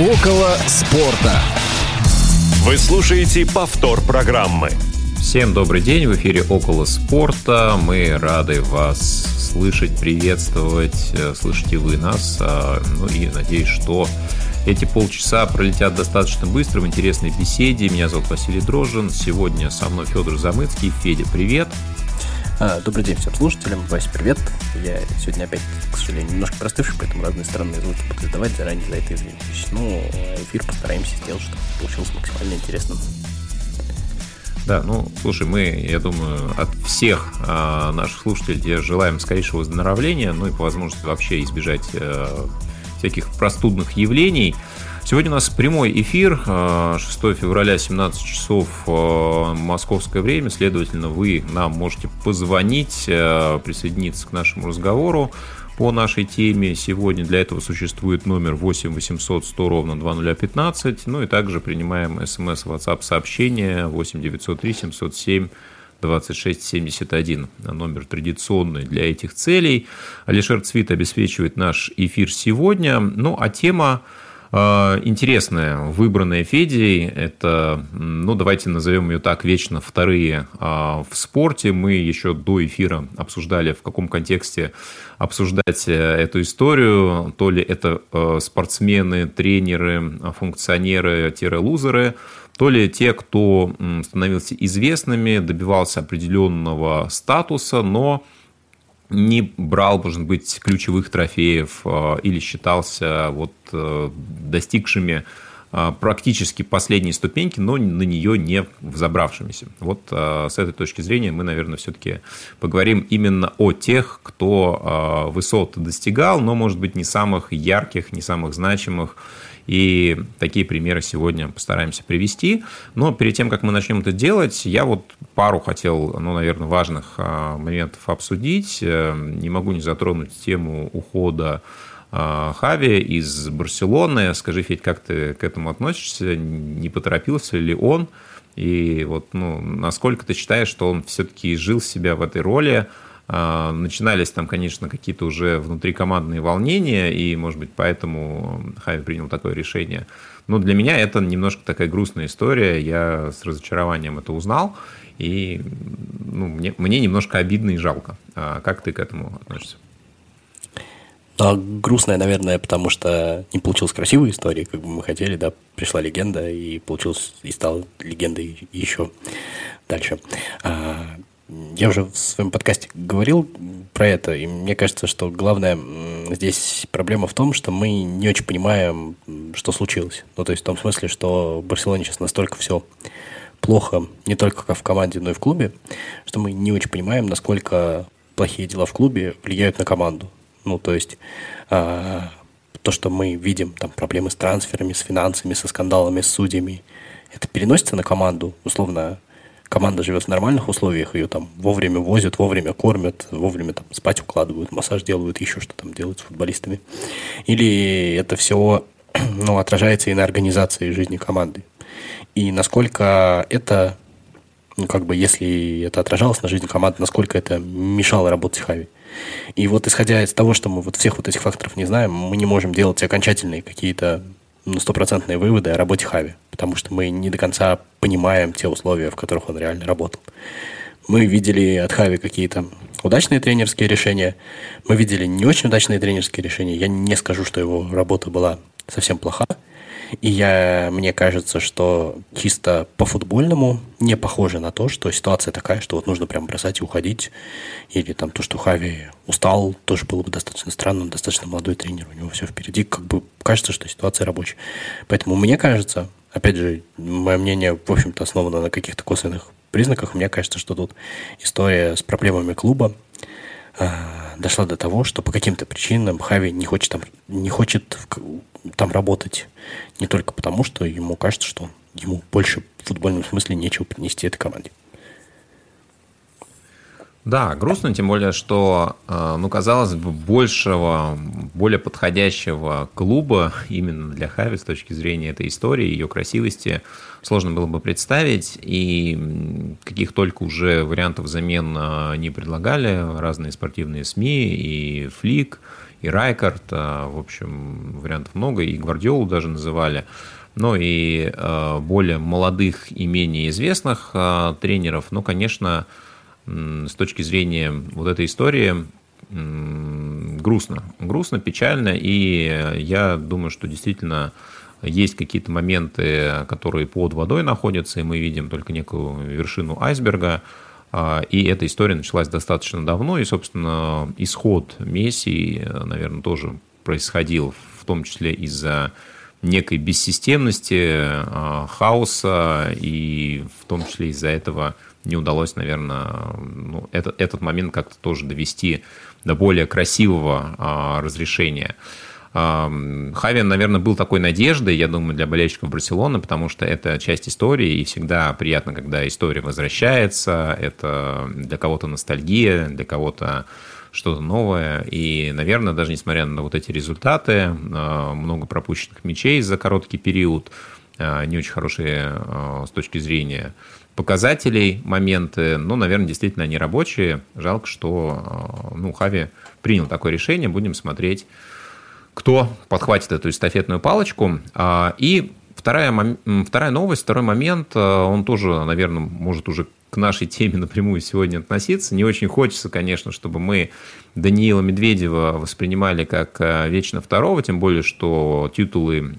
Около спорта. Вы слушаете повтор программы. Всем добрый день, в эфире «Около спорта». Мы рады вас слышать, приветствовать, э, слышите вы нас. А, ну и надеюсь, что эти полчаса пролетят достаточно быстро в интересной беседе. Меня зовут Василий Дрожжин. Сегодня со мной Федор Замыцкий. Федя, привет. А, добрый день всем слушателям. Вася, привет. Я сегодня опять, к сожалению, немножко простывший, поэтому разные странные звуки буду издавать. Заранее за это извинюсь. Ну, эфир постараемся сделать, чтобы получилось максимально интересным. Да, ну, слушай, мы, я думаю, от всех э, наших слушателей желаем скорейшего выздоровления, ну и по возможности вообще избежать э, всяких простудных явлений. Сегодня у нас прямой эфир, 6 э, февраля, 17 часов э, московское время, следовательно, вы нам можете позвонить, э, присоединиться к нашему разговору по нашей теме. Сегодня для этого существует номер 8 800 100 ровно 2015, ну и также принимаем смс, WhatsApp сообщения 8 903 707 2671. Номер традиционный для этих целей. Алишер Цвит обеспечивает наш эфир сегодня. Ну, а тема интересная, выбранная Федей. Это, ну, давайте назовем ее так, вечно вторые а, в спорте. Мы еще до эфира обсуждали, в каком контексте обсуждать э, эту историю. То ли это э, спортсмены, тренеры, функционеры-лузеры, то ли те, кто становился известными, добивался определенного статуса, но не брал, может быть, ключевых трофеев э, или считался вот э, достигшими э, практически последней ступеньки, но на нее не взобравшимися. Вот с этой точки зрения мы, наверное, все-таки поговорим именно о тех, кто высот достигал, но, может быть, не самых ярких, не самых значимых, и такие примеры сегодня постараемся привести. Но перед тем, как мы начнем это делать, я вот пару хотел, ну, наверное, важных а, моментов обсудить. Э, не могу не затронуть тему ухода а, Хави из Барселоны. Скажи, Федь, как ты к этому относишься? Не поторопился ли он? И вот, ну, насколько ты считаешь, что он все-таки жил себя в этой роли? А, начинались там, конечно, какие-то уже внутрикомандные волнения, и, может быть, поэтому Хави принял такое решение. Но для меня это немножко такая грустная история. Я с разочарованием это узнал, и ну, мне, мне немножко обидно и жалко. А как ты к этому относишься? Ну, а грустная, наверное, потому что не получилась красивая история, как бы мы хотели, да, пришла легенда и получилось, и стала легендой еще дальше. А, я уже в своем подкасте говорил про это, и мне кажется, что главная здесь проблема в том, что мы не очень понимаем, что случилось. Ну, то есть в том смысле, что в Барселоне сейчас настолько все плохо, не только в команде, но и в клубе, что мы не очень понимаем, насколько плохие дела в клубе влияют на команду. Ну, то есть а, то, что мы видим, там проблемы с трансферами, с финансами, со скандалами, с судьями, это переносится на команду, условно, команда живет в нормальных условиях, ее там вовремя возят, вовремя кормят, вовремя там спать укладывают, массаж делают, еще что там делают с футболистами. Или это все ну, отражается и на организации жизни команды. И насколько это, ну, как бы, если это отражалось на жизни команды, насколько это мешало работать Хави. И вот исходя из того, что мы вот всех вот этих факторов не знаем, мы не можем делать окончательные какие-то ну, стопроцентные выводы о работе Хави, потому что мы не до конца понимаем те условия, в которых он реально работал. Мы видели от Хави какие-то удачные тренерские решения, мы видели не очень удачные тренерские решения. Я не скажу, что его работа была совсем плоха, и я, мне кажется, что чисто по-футбольному не похоже на то, что ситуация такая, что вот нужно прям бросать и уходить. Или там то, что Хави устал, тоже было бы достаточно странно. Он достаточно молодой тренер, у него все впереди. Как бы кажется, что ситуация рабочая. Поэтому мне кажется, опять же, мое мнение, в общем-то, основано на каких-то косвенных признаках. Мне кажется, что тут история с проблемами клуба а, дошла до того, что по каким-то причинам Хави не хочет там, не хочет там работать не только потому, что ему кажется, что ему больше в футбольном смысле нечего принести этой команде. Да, грустно, тем более, что, э, ну, казалось бы, большего, более подходящего клуба именно для Хави с точки зрения этой истории, ее красивости, сложно было бы представить. И каких только уже вариантов замен э, не предлагали разные спортивные СМИ, и Флик, и Райкард, в общем, вариантов много, и Гвардиолу даже называли. Ну и более молодых и менее известных тренеров, ну, конечно, с точки зрения вот этой истории, грустно. Грустно, печально, и я думаю, что действительно есть какие-то моменты, которые под водой находятся, и мы видим только некую вершину айсберга. А, и эта история началась достаточно давно, и, собственно, исход Месси, наверное, тоже происходил в том числе из-за некой бессистемности, а, хаоса, и в том числе из-за этого не удалось, наверное, ну, этот, этот момент как-то тоже довести до более красивого а, разрешения. Хавин, наверное, был такой надеждой, я думаю, для болельщиков Барселоны, потому что это часть истории, и всегда приятно, когда история возвращается. Это для кого-то ностальгия, для кого-то что-то новое. И, наверное, даже несмотря на вот эти результаты, а, много пропущенных мячей за короткий период, а, не очень хорошие а, с точки зрения показателей моменты, ну, наверное, действительно они рабочие. Жалко, что ну, Хави принял такое решение. Будем смотреть кто подхватит эту эстафетную палочку. А, и вторая, вторая новость, второй момент, а, он тоже, наверное, может уже к нашей теме напрямую сегодня относиться. Не очень хочется, конечно, чтобы мы Даниила Медведева воспринимали как а, вечно второго, тем более, что титулы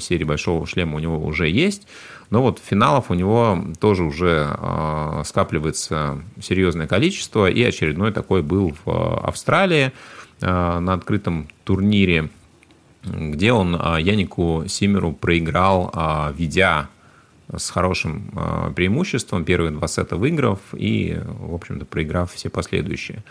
серии «Большого шлема» у него уже есть. Но вот финалов у него тоже уже скапливается серьезное количество, и очередной такой был в Австралии. Э, на открытом турнире, где он э, Янику Симеру проиграл, э, ведя с хорошим преимуществом, первые два сета выиграв и, в общем-то, проиграв все последующие.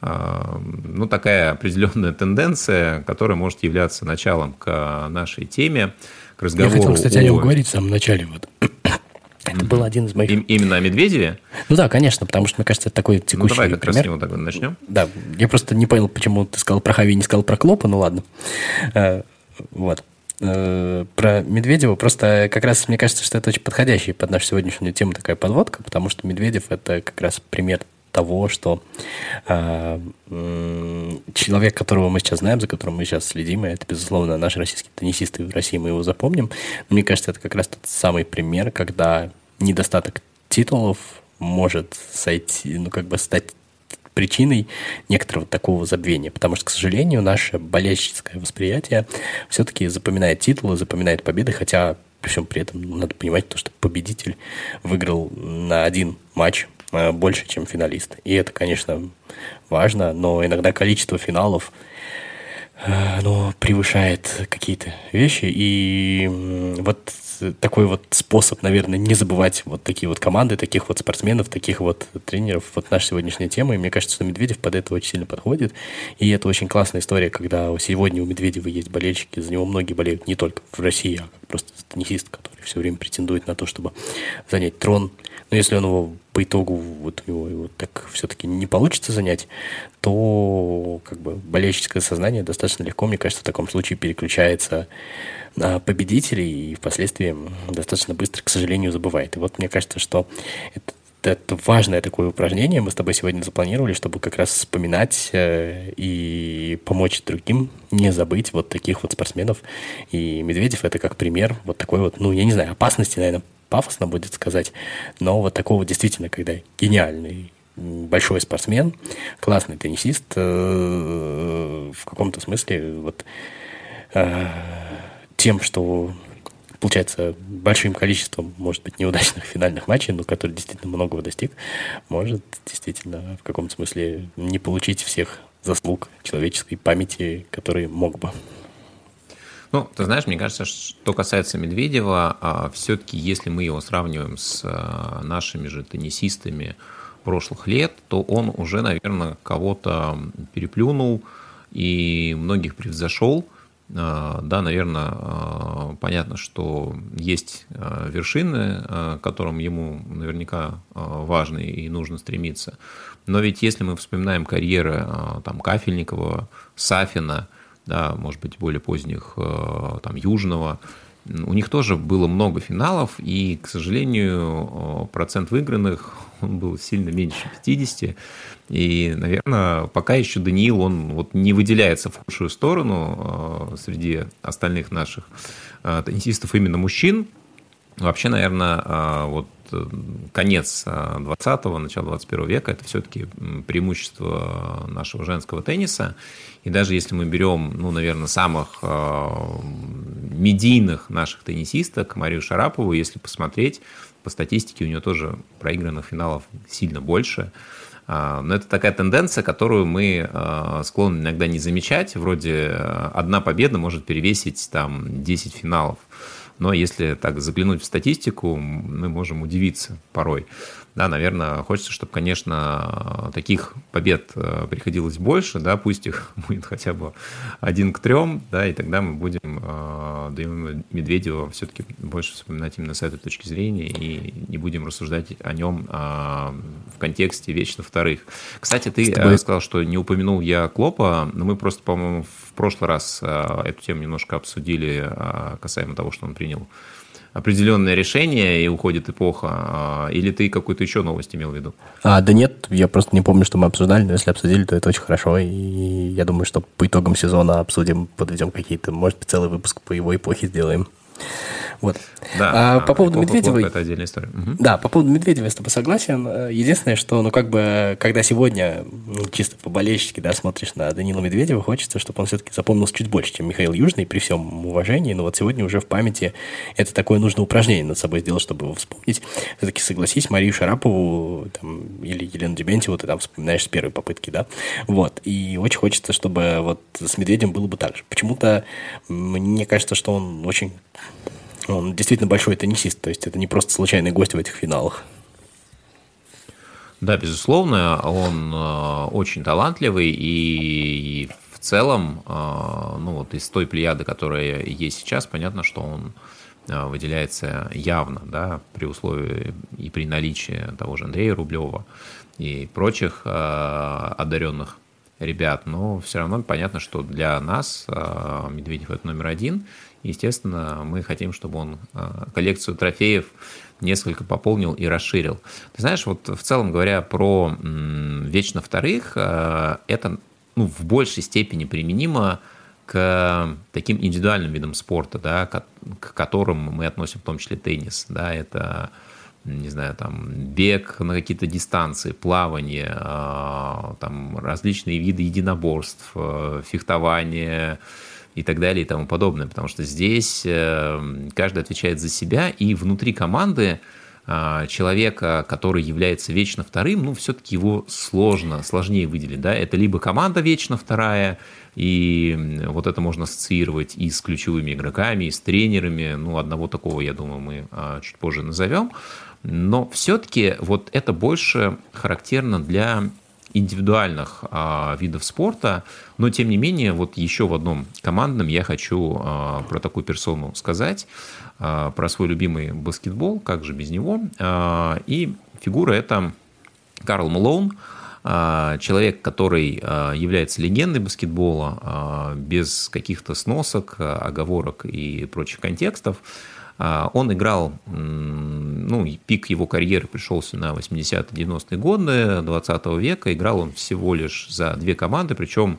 Ну, такая определенная тенденция, которая может являться началом к нашей теме, к разговору. Я хотел, кстати, о, о нем говорить в самом начале. Вот. Это был один из моих... И, именно о Медведеве? Ну да, конечно, потому что, мне кажется, это такой текущий Ну давай как пример. раз с него тогда начнем. Да, я просто не понял, почему ты сказал про Хави, не сказал про Клопа, ну ладно. Э, вот. Э, про Медведева просто как раз мне кажется, что это очень подходящий под нашу сегодняшнюю тему такая подводка, потому что Медведев это как раз пример того, что э, человек, которого мы сейчас знаем, за которым мы сейчас следим, и это, безусловно, наш российский теннисист, в России мы его запомним. Но мне кажется, это как раз тот самый пример, когда недостаток титулов может сойти, ну, как бы стать причиной некоторого такого забвения. Потому что, к сожалению, наше болельщическое восприятие все-таки запоминает титулы, запоминает победы, хотя при всем при этом надо понимать то, что победитель выиграл на один матч больше, чем финалист. И это, конечно, важно, но иногда количество финалов э, оно превышает какие-то вещи. И вот такой вот способ, наверное, не забывать вот такие вот команды, таких вот спортсменов, таких вот тренеров. Вот наша сегодняшняя тема, и мне кажется, что Медведев под это очень сильно подходит. И это очень классная история, когда сегодня у Медведева есть болельщики, за него многие болеют не только в России, а просто теннисист, который все время претендует на то, чтобы занять трон. Но если он его по итогу вот его, его так все-таки не получится занять, то как бы болельческое сознание достаточно легко, мне кажется, в таком случае переключается победителей и впоследствии достаточно быстро, к сожалению, забывает. И вот мне кажется, что это это важное такое упражнение мы с тобой сегодня запланировали, чтобы как раз вспоминать э, и помочь другим не забыть вот таких вот спортсменов. И Медведев это как пример вот такой вот, ну, я не знаю, опасности, наверное, пафосно будет сказать, но вот такого действительно, когда гениальный большой спортсмен, классный теннисист, э, в каком-то смысле вот э, тем, что получается, большим количеством, может быть, неудачных финальных матчей, но который действительно многого достиг, может действительно в каком-то смысле не получить всех заслуг человеческой памяти, которые мог бы. Ну, ты знаешь, мне кажется, что касается Медведева, а, все-таки если мы его сравниваем с а, нашими же теннисистами прошлых лет, то он уже, наверное, кого-то переплюнул и многих превзошел. А, да, наверное, а, понятно, что есть а, вершины, к которым ему наверняка важно и нужно стремиться. Но ведь если мы вспоминаем карьеры там, Кафельникова, Сафина, да, может быть, более поздних, там, Южного, у них тоже было много финалов, и, к сожалению, процент выигранных он был сильно меньше 50. И, наверное, пока еще Даниил, он вот не выделяется в худшую сторону среди остальных наших теннисистов именно мужчин. Вообще, наверное, вот э, конец 20-го, начало 21 века – это все-таки преимущество нашего женского тенниса. И даже если мы берем, ну, наверное, самых э, медийных наших теннисисток, Марию Шарапову, если посмотреть, по статистике у нее тоже проигранных финалов сильно больше. А, но это такая тенденция, которую мы склонны иногда не замечать. Вроде одна победа может перевесить там 10 финалов. Но если так заглянуть в статистику, мы можем удивиться порой. Да, наверное, хочется, чтобы, конечно, таких побед э, приходилось больше, да, пусть их будет хотя бы один к трем, да, и тогда мы будем э, Данила Медведева все-таки больше вспоминать именно с этой точки зрения и не будем рассуждать о нем э, в контексте вечно вторых. Кстати, ты тобой... сказал, что не упомянул я Клопа, но мы просто, по-моему, в прошлый раз эту тему немножко обсудили касаемо того, что он принял определенное решение и уходит эпоха, а, или ты какую-то еще новость имел в виду? А, да нет, я просто не помню, что мы обсуждали, но если обсудили, то это очень хорошо, и я думаю, что по итогам сезона обсудим, подведем какие-то, может быть, целый выпуск по его эпохе сделаем. Вот. Да, а, по поводу Медведева... Это отдельная история. Угу. Да, по поводу Медведева я с тобой согласен. Единственное, что, ну, как бы, когда сегодня, ну, чисто по-болельщики, да, смотришь на Данила Медведева, хочется, чтобы он все-таки запомнился чуть больше, чем Михаил Южный, при всем уважении. Но вот сегодня уже в памяти это такое нужное упражнение над собой сделать, чтобы его вспомнить. Все-таки согласись, Марию Шарапову там, или Елену Дебентьеву ты там вспоминаешь с первой попытки, да? Вот. И очень хочется, чтобы вот с Медведем было бы так же. Почему-то мне кажется, что он очень он действительно большой теннисист, то есть это не просто случайный гость в этих финалах. Да, безусловно, он э, очень талантливый и в целом, э, ну вот из той плеяды, которая есть сейчас, понятно, что он э, выделяется явно, да, при условии и при наличии того же Андрея Рублева и прочих одаренных ребят, но все равно понятно, что для нас Медведев это номер один, Естественно, мы хотим, чтобы он а, коллекцию трофеев несколько пополнил и расширил. Ты знаешь, вот в целом говоря про вечно вторых, а, это ну, в большей степени применимо к таким индивидуальным видам спорта, да, к которым мы относим в том числе теннис. Да, это, не знаю, там, бег на какие-то дистанции, плавание, а, там, различные виды единоборств, фехтование, и так далее и тому подобное. Потому что здесь э, каждый отвечает за себя, и внутри команды а, человека, который является вечно вторым, ну, все-таки его сложно, сложнее выделить, да, это либо команда вечно вторая, и вот это можно ассоциировать и с ключевыми игроками, и с тренерами, ну, одного такого, я думаю, мы а, чуть позже назовем, но все-таки вот это больше характерно для индивидуальных а, видов спорта, но тем не менее, вот еще в одном командном я хочу а, про такую персону сказать, а, про свой любимый баскетбол, как же без него. А, и фигура это Карл Малоун, а, человек, который а, является легендой баскетбола, а, без каких-то сносок, оговорок и прочих контекстов. А, он играл, ну, пик его карьеры пришелся на 80-90-е годы 20 века. Играл он всего лишь за две команды, причем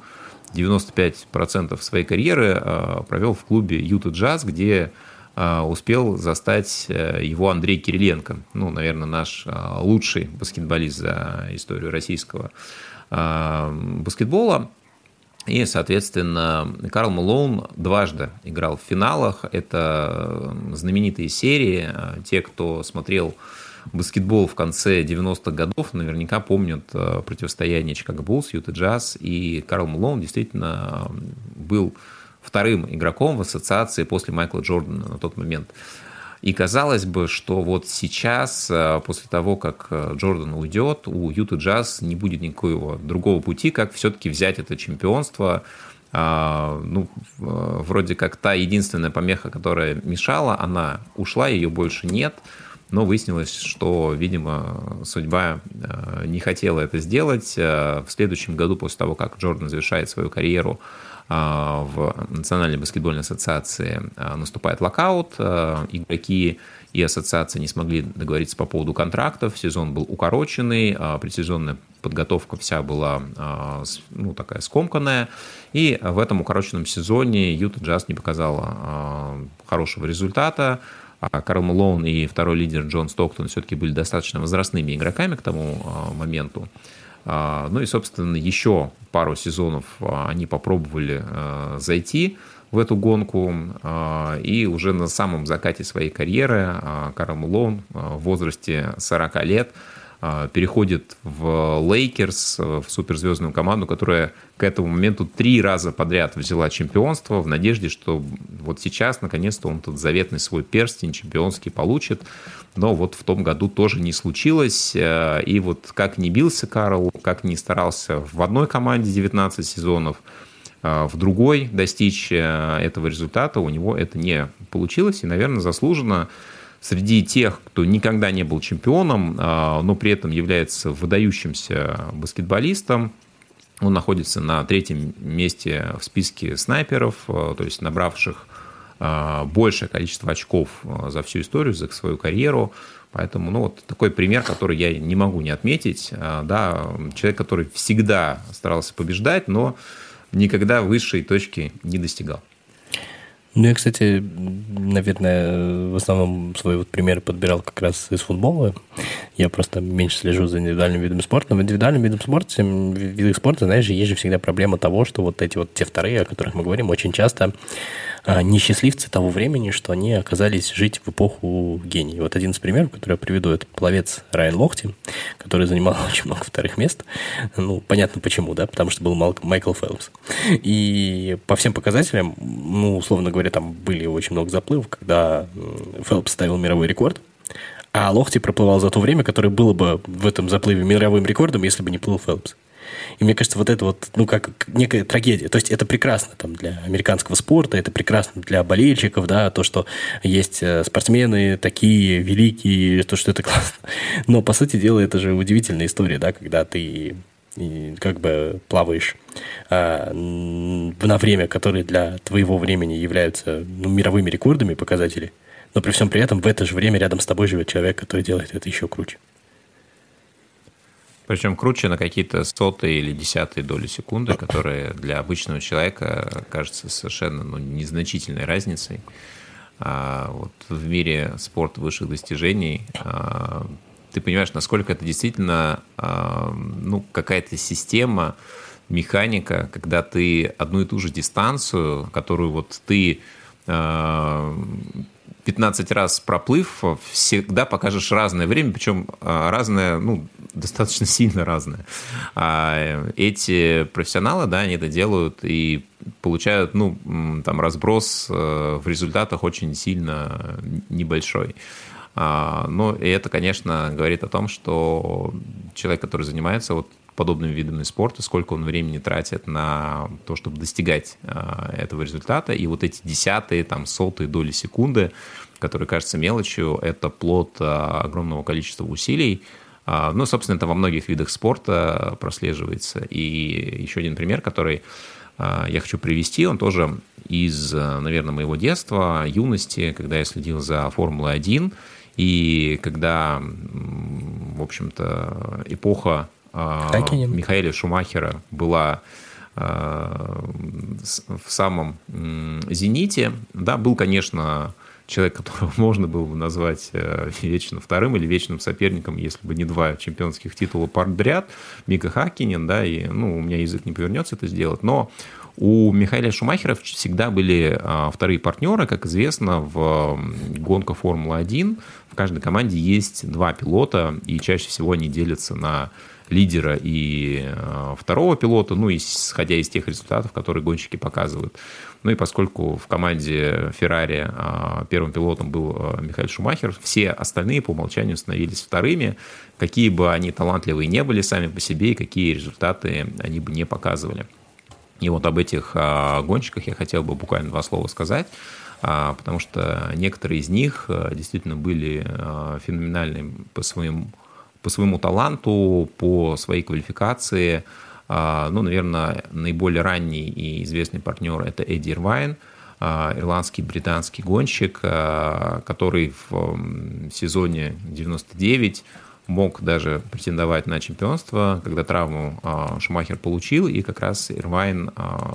95% своей карьеры а, провел в клубе Юта Джаз, где а, успел застать э, его Андрей Кириленко. Ну, наверное, наш лучший баскетболист за историю российского баскетбола. И, соответственно, Карл Малоун дважды играл в финалах. Это знаменитые серии. Те, кто смотрел баскетбол в конце 90-х годов, наверняка помнят э, противостояние Чикаго Буллс, Юта Джаз. И Карл Малоун действительно был вторым игроком в ассоциации после Майкла Джордана на тот момент. И казалось бы, что вот сейчас, э, после того, как э, Джордан уйдет, у Юта Джаз не будет никакого другого пути, как все-таки взять это чемпионство. А, ну, вроде как та единственная помеха, которая мешала, она ушла, ее больше нет. Но выяснилось, что, видимо, судьба э, не хотела это сделать. В следующем году, после того, как Джордан завершает свою карьеру, в Национальной баскетбольной ассоциации наступает локаут, игроки и ассоциация не смогли договориться по поводу контрактов, сезон был укороченный, предсезонная подготовка вся была ну, такая скомканная, и в этом укороченном сезоне Юта Джаз не показала хорошего результата, а Карл Мэлоун и второй лидер Джон Стоктон все-таки были достаточно возрастными игроками к тому моменту. А, ну и, собственно, еще пару сезонов а, они попробовали а, зайти в эту гонку. И уже на самом закате своей карьеры Карл Малоун в возрасте 40 лет – переходит в Лейкерс, в суперзвездную команду, которая к этому моменту три раза подряд взяла чемпионство в надежде, что вот сейчас, наконец-то, он тот заветный свой перстень чемпионский получит. Но вот в том году тоже не случилось. Э, и вот как не бился Карл, как не старался в одной команде 19 сезонов, э, в другой достичь э, этого результата, у него это не получилось. И, наверное, заслуженно среди тех, кто никогда не был чемпионом, а, но при этом является выдающимся баскетболистом, он находится на третьем месте в списке снайперов, а, то есть набравших а, большее количество очков за всю историю, за свою карьеру. Поэтому, ну, вот такой пример, который я не могу не отметить. Да, человек, который всегда старался побеждать, но никогда высшей точки не достигал. Ну, я, кстати, наверное, в основном свой вот пример подбирал как раз из футбола. Я просто меньше слежу за индивидуальным видом спорта. Но в индивидуальном видом спорта, видах спорта, знаешь, есть же всегда проблема того, что вот эти вот те вторые, о которых мы говорим, очень часто несчастливцы того времени, что они оказались жить в эпоху гений. Вот один из примеров, который я приведу, это пловец Райан Лохти, который занимал очень много вторых мест. Ну, понятно почему, да, потому что был Майкл Фелпс. И по всем показателям, ну, условно говоря, там были очень много заплывов, когда Фелпс ставил мировой рекорд, а Лохти проплывал за то время, которое было бы в этом заплыве мировым рекордом, если бы не плыл Фелпс. И мне кажется, вот это вот, ну, как некая трагедия. То есть это прекрасно там для американского спорта, это прекрасно для болельщиков, да, то, что есть э, спортсмены такие великие, то, что это классно. Но, по сути дела, это же удивительная история, да, когда ты и как бы плаваешь а, на время, которые для твоего времени являются ну, мировыми рекордами показатели, но при всем при этом в это же время рядом с тобой живет человек, который делает это еще круче. Причем круче на какие-то сотые или десятые доли секунды, которые для обычного человека кажется совершенно ну, незначительной разницей. А вот в мире спорта высших достижений а, ты понимаешь, насколько это действительно а, ну, какая-то система, механика, когда ты одну и ту же дистанцию, которую вот ты а, 15 раз проплыв, всегда покажешь разное время, причем а, разное, ну, достаточно сильно разное. А эти профессионалы, да, они это делают и получают, ну, там, разброс э, в результатах очень сильно небольшой. А, но это, конечно, говорит о том, что человек, который занимается вот подобными видами спорта, сколько он времени тратит на то, чтобы достигать а, этого результата. И вот эти десятые, там, сотые доли секунды, которые кажутся мелочью, это плод а, огромного количества усилий. А, ну, собственно, это во многих видах спорта прослеживается. И еще один пример, который я хочу привести, он тоже из, наверное, моего детства, юности, когда я следил за Формулой-1, и когда, в общем-то, эпоха Хакинин. Михаэля Шумахера была в самом зените. Да, был, конечно, человек, которого можно было бы назвать э, вечно вторым или вечным соперником, если бы не два чемпионских титула подряд, Мика Хакинин, да, и, ну, у меня язык не повернется это сделать, но у Михаила Шумахера всегда были а, вторые партнеры, как известно, в гонках Формулы-1 в каждой команде есть два пилота, и чаще всего они делятся на лидера и э, второго пилота, ну, исходя из тех результатов, которые гонщики показывают. Ну и поскольку в команде Феррари э, первым пилотом был э, Михаил Шумахер, все остальные по умолчанию становились вторыми, какие бы они талантливые не были сами по себе и какие результаты они бы не показывали. И вот об этих гонщиках я хотел бы буквально два слова сказать потому что некоторые из них действительно были феноменальны по своему по своему таланту, по своей квалификации. Ну, наверное, наиболее ранний и известный партнер – это Эдди Ирвайн, ирландский британский гонщик, который в сезоне 99 мог даже претендовать на чемпионство, когда травму Шумахер получил, и как раз Ирвайн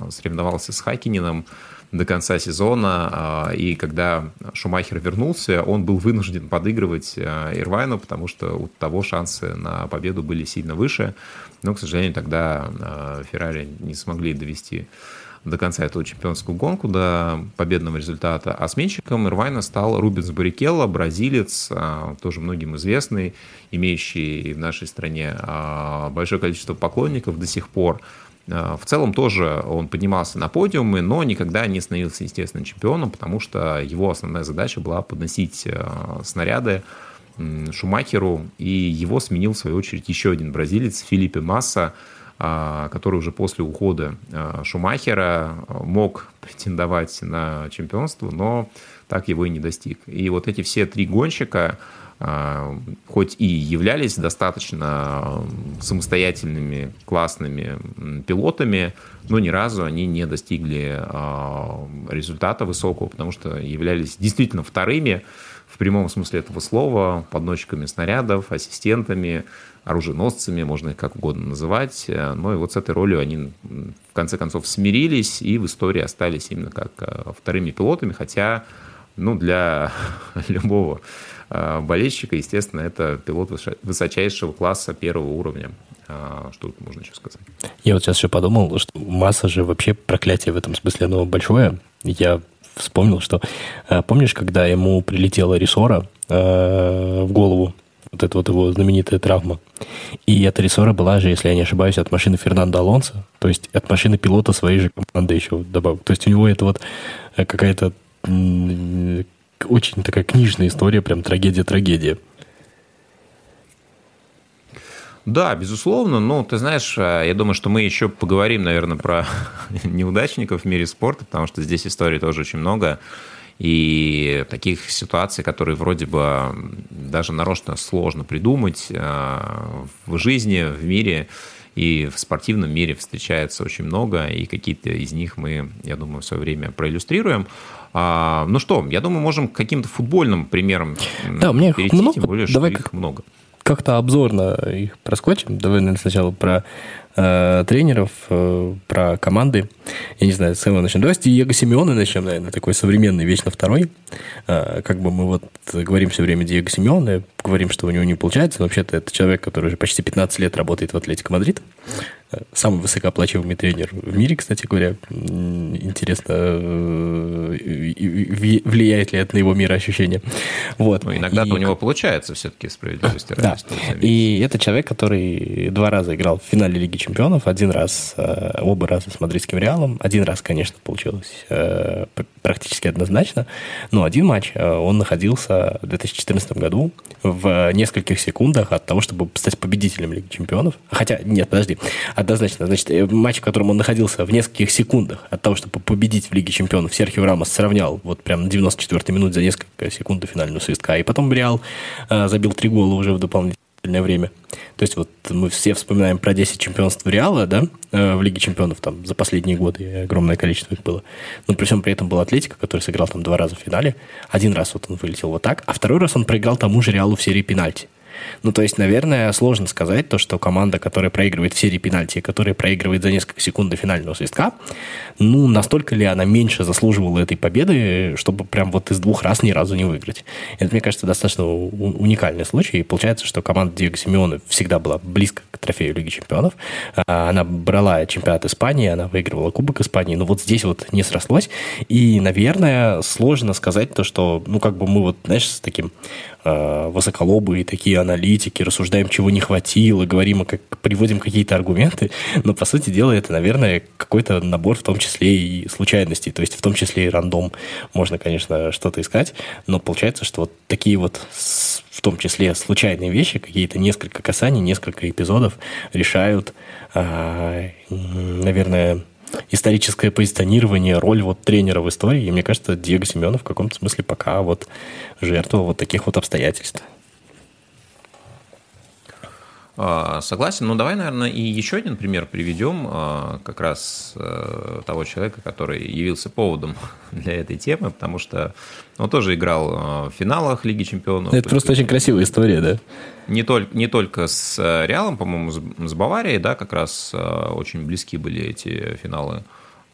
соревновался с Хакинином, до конца сезона, а, и когда Шумахер вернулся, он был вынужден подыгрывать а, Ирвайну, потому что у того шансы на победу были сильно выше, но, к сожалению, тогда а, Феррари не смогли довести до конца эту чемпионскую гонку, до победного результата. А сменщиком Ирвайна стал Рубенс Баррикелло, бразилец, тоже многим известный, имеющий в нашей стране большое количество поклонников до сих пор. Э, в целом тоже он поднимался на подиумы, но никогда не становился, естественно, чемпионом, потому что его основная задача была подносить э, снаряды Шумахеру, и его сменил, в свою очередь, еще один бразилец, Филиппе Масса, э, который уже после ухода Шумахера мог претендовать на чемпионство, но так его и не достиг. И вот эти все три гонщика, а, хоть и являлись достаточно самостоятельными, классными пилотами, но ни разу они не достигли а, результата высокого, потому что являлись действительно вторыми в прямом смысле этого слова, подносчиками снарядов, ассистентами, оруженосцами, можно их как угодно называть. Но и вот с этой ролью они в конце концов смирились и в истории остались именно как а, вторыми пилотами, хотя ну, для любого Э, болельщика, естественно, это пилот высочайшего класса первого уровня. А, что тут можно еще сказать? Я вот сейчас еще подумал, что масса же вообще проклятие в этом смысле, оно большое. Я вспомнил, что э, помнишь, когда ему прилетела рессора э, в голову, вот эта вот его знаменитая травма. И эта рессора была же, если я не ошибаюсь, от машины Фернандо Алонсо, то есть от машины пилота своей же команды еще добавок. То есть у него это вот какая-то очень такая книжная история, прям трагедия-трагедия. Да, безусловно. Ну, ты знаешь, э, я думаю, что мы еще поговорим, наверное, про неудачников в мире спорта, потому что здесь историй тоже очень много. И таких ситуаций, которые вроде бы даже нарочно сложно придумать э, в жизни, в мире и в спортивном мире встречается очень много, и какие-то из них мы, я думаю, в свое время проиллюстрируем. А, ну что, я думаю, можем к каким-то футбольным примерам да, у меня перейти, много. тем более, Давай что их много. Как-то обзорно их проскочим. Давай наверное, сначала про э, тренеров, э, про команды. Я не знаю, с кого начнем. Давайте Диего Симеона начнем, наверное, такой современный, вечно второй. Э, как бы мы вот говорим все время Диего Симеона, говорим, что у него не получается, но вообще-то это человек, который уже почти 15 лет работает в Атлетико Мадрид самый высокооплачиваемый тренер в мире, кстати говоря. Интересно, э, влияет ли это на его мироощущение. Вот. Ну, иногда и... у него получается все-таки справедливости Да. И это человек, который два раза играл в финале Лиги Чемпионов, один раз, э, оба раза с мадридским Реалом. Один раз, конечно, получилось э, практически однозначно, но один матч он находился в 2014 году в нескольких секундах от того, чтобы стать победителем Лиги Чемпионов. Хотя, нет, подожди, однозначно. Значит, э, матч, в котором он находился в нескольких секундах от того, чтобы победить в Лиге Чемпионов, Серхио Рамос сравнял вот прям на 94-й минуте за несколько секунд до финального свистка. И потом Реал э, забил три гола уже в дополнительное время. То есть вот мы все вспоминаем про 10 чемпионств Реала, да, э, в Лиге чемпионов там за последние годы огромное количество их было. Но при всем при этом был Атлетика, который сыграл там два раза в финале. Один раз вот он вылетел вот так, а второй раз он проиграл тому же Реалу в серии пенальти. Ну, то есть, наверное, сложно сказать то, что команда, которая проигрывает в серии пенальти, которая проигрывает за несколько секунд до финального свистка, ну, настолько ли она меньше заслуживала этой победы, чтобы прям вот из двух раз ни разу не выиграть. Это, мне кажется, достаточно уникальный случай. И получается, что команда Диего Симеона всегда была близко к трофею Лиги Чемпионов. А, она брала чемпионат Испании, она выигрывала Кубок Испании, но вот здесь вот не срослось. И, наверное, сложно сказать то, что, ну, как бы мы вот, знаешь, с таким э, высоколобые такие аналитики, рассуждаем, чего не хватило, говорим, как, приводим какие-то аргументы, но, по сути дела, это, наверное, какой-то набор, в том числе и случайностей, то есть в том числе и рандом. Можно, конечно, что-то искать, но получается, что вот такие вот в том числе случайные вещи, какие-то несколько касаний, несколько эпизодов решают, э, наверное, историческое позиционирование, роль вот тренера в истории. И мне кажется, Диего Семенов в каком-то смысле пока вот жертва вот таких вот обстоятельств. А, согласен, но давай, наверное, и еще один пример приведем а, как раз э, того человека, который явился поводом для этой темы, потому что он тоже играл а, в финалах Лиги Чемпионов. Это просто очень красивая история, да? Не только, не только с э, Реалом, по-моему, с Баварией, да, как раз очень близки были эти финалы.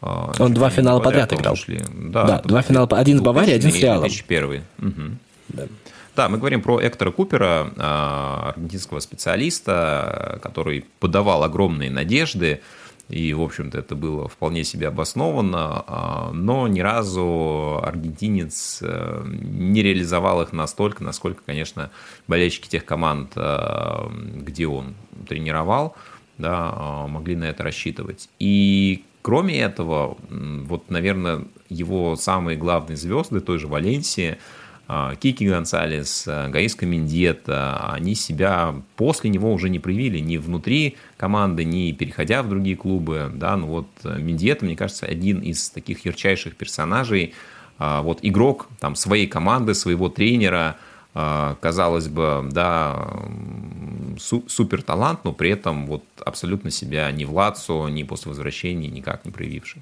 Он два финала подряд, подряд играл. Шли. Да, да два финала, один с Баварией, один с Реалом. 2001. Угу. Да. Да, мы говорим про Эктора Купера, а, аргентинского специалиста, который подавал огромные надежды, и, в общем-то, это было вполне себе обоснованно, а, но ни разу аргентинец э, не реализовал их настолько, насколько, конечно, болельщики тех команд, э, где он тренировал, да, могли на это рассчитывать. И кроме этого, вот, наверное, его самые главные звезды той же Валенсии – а, Кики Гонсалес, а, Гаиска Мендета, они себя после него уже не проявили ни внутри команды, ни переходя в другие клубы. Да, ну вот э, Мендета, мне кажется, один из таких ярчайших персонажей. А, вот игрок там, своей команды, своего тренера, казалось бы, да, супер талант, но при этом вот абсолютно себя ни в Лацо, ни после возвращения никак не проявивший.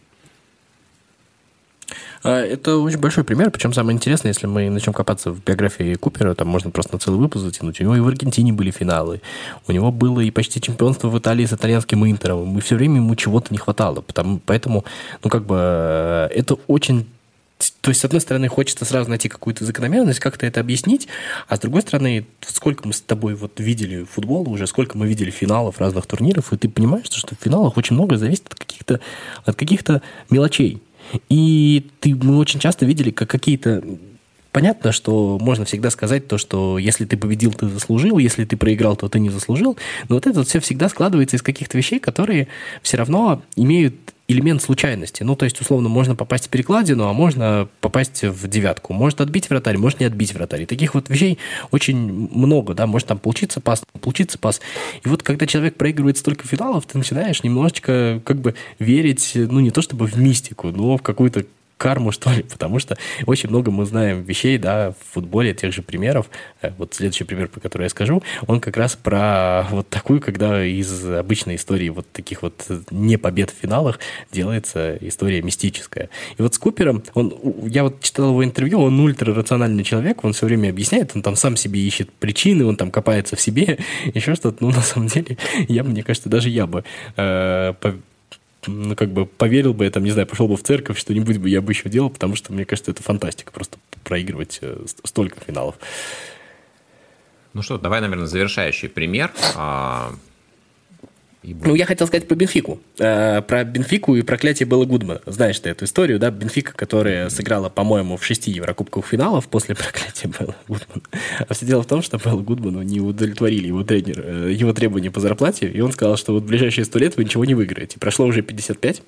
А, это очень большой пример, причем самое интересное, если мы начнем копаться в биографии Купера, там можно просто на целый выпуск затянуть. У него и в Аргентине были финалы, у него было и почти чемпионство в Италии с итальянским Интером, и все время ему чего-то не хватало, потому, поэтому, ну, как бы, э, это очень то есть, с одной стороны, хочется сразу найти какую-то закономерность, как-то это объяснить, а с другой стороны, сколько мы с тобой вот видели футбола уже, сколько мы видели финалов разных турниров, и ты понимаешь, что в финалах очень много зависит от каких-то от каких-то мелочей. И ты, мы очень часто видели, как какие-то Понятно, что можно всегда сказать то, что если ты победил, ты заслужил, если ты проиграл, то ты не заслужил. Но вот это вот все всегда складывается из каких-то вещей, которые все равно имеют элемент случайности. Ну, то есть, условно, можно попасть в перекладину, а можно попасть в девятку. Может отбить вратарь, может не отбить вратарь. И таких вот вещей очень много, да, может там получиться пас, получиться пас. И вот когда человек проигрывает столько финалов, ты начинаешь немножечко как бы верить, ну, не то чтобы в мистику, но в какую-то карму, что ли, потому что очень много мы знаем вещей, да, в футболе, тех же примеров. Э, вот следующий пример, про который я скажу, он как раз про вот такую, когда из обычной истории вот таких вот не побед в финалах делается история мистическая. И вот с Купером, он, я вот читал его интервью, он ультрарациональный человек, он все время объясняет, он там сам себе ищет причины, он там копается в себе, еще что-то. Ну, на самом деле, я, мне кажется, даже я бы э, ну, как бы поверил бы я, там, не знаю, пошел бы в церковь, что-нибудь бы я бы еще делал, потому что, мне кажется, это фантастика, просто проигрывать э, столько финалов. Ну что, давай, наверное, завершающий пример. А, ну, я хотел сказать про Бенфику. Э, про Бенфику и проклятие Белла Гудмана. Знаешь ты эту историю, да? Бенфика, которая сыграла, по-моему, в шести Еврокубках финалов после проклятия Белла Гудмана. А все дело в том, что Белла Гудману не удовлетворили его тренер, э, его требования по зарплате, и он сказал, что вот в ближайшие сто лет вы ничего не выиграете. Прошло уже 55,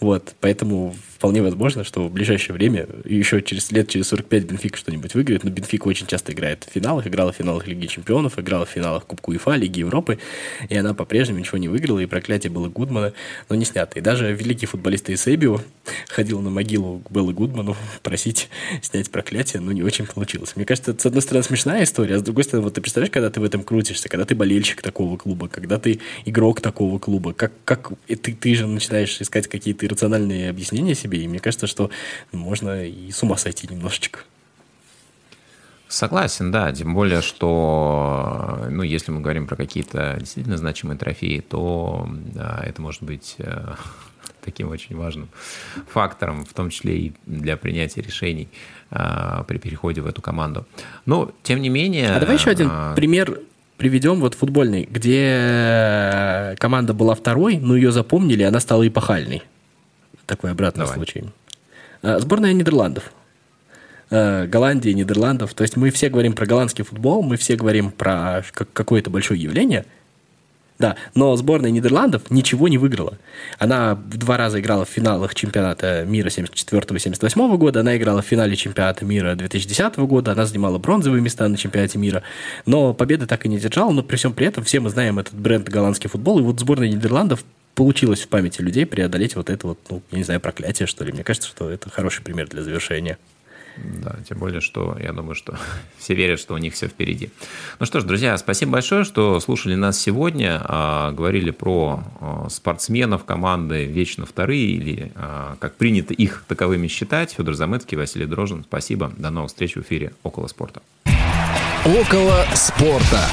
вот, поэтому вполне возможно, что в ближайшее время, еще через лет, через 45 Бенфика что-нибудь выиграет, но Бенфика очень часто играет в финалах, играла в финалах Лиги Чемпионов, играла в финалах Кубку УЕФА, Лиги Европы, и она по-прежнему ничего не выиграла, и проклятие было Гудмана, но не снято. И даже великий футболист Эйсебио ходил на могилу к Беллу Гудману просить снять проклятие, но не очень получилось. Мне кажется, это, с одной стороны, смешная история, а с другой стороны, вот ты представляешь, когда ты в этом крутишься, когда ты болельщик такого клуба, когда ты игрок такого клуба, как, как ты, ты же начинаешь искать какие-то иррациональные объяснения себе, и мне кажется, что можно и с ума сойти немножечко. Согласен, да, тем более, что, ну, если мы говорим про какие-то действительно значимые трофеи, то да, это может быть э, таким очень важным фактором, в том числе и для принятия решений э, при переходе в эту команду. Но, тем не менее... А давай еще один э, пример приведем вот футбольный, где команда была второй, но ее запомнили, и она стала эпохальной такой обратный Давай. случай. А, сборная Нидерландов. А, Голландии, Нидерландов. То есть мы все говорим про голландский футбол, мы все говорим про какое-то большое явление. Да, но сборная Нидерландов ничего не выиграла. Она два раза играла в финалах чемпионата мира 74-78 года, она играла в финале чемпионата мира 2010 года, она занимала бронзовые места на чемпионате мира, но победы так и не держала, но при всем при этом все мы знаем этот бренд голландский футбол, и вот сборная Нидерландов получилось в памяти людей преодолеть вот это вот, ну, я не знаю, проклятие, что ли. Мне кажется, что это хороший пример для завершения. Да, тем более, что я думаю, что все верят, что у них все впереди. Ну что ж, друзья, спасибо большое, что слушали нас сегодня. А, говорили про а, спортсменов команды «Вечно вторые» или а, как принято их таковыми считать. Федор Замыцкий, Василий Дрожин. Спасибо. До новых встреч в эфире «Около спорта». «Около спорта».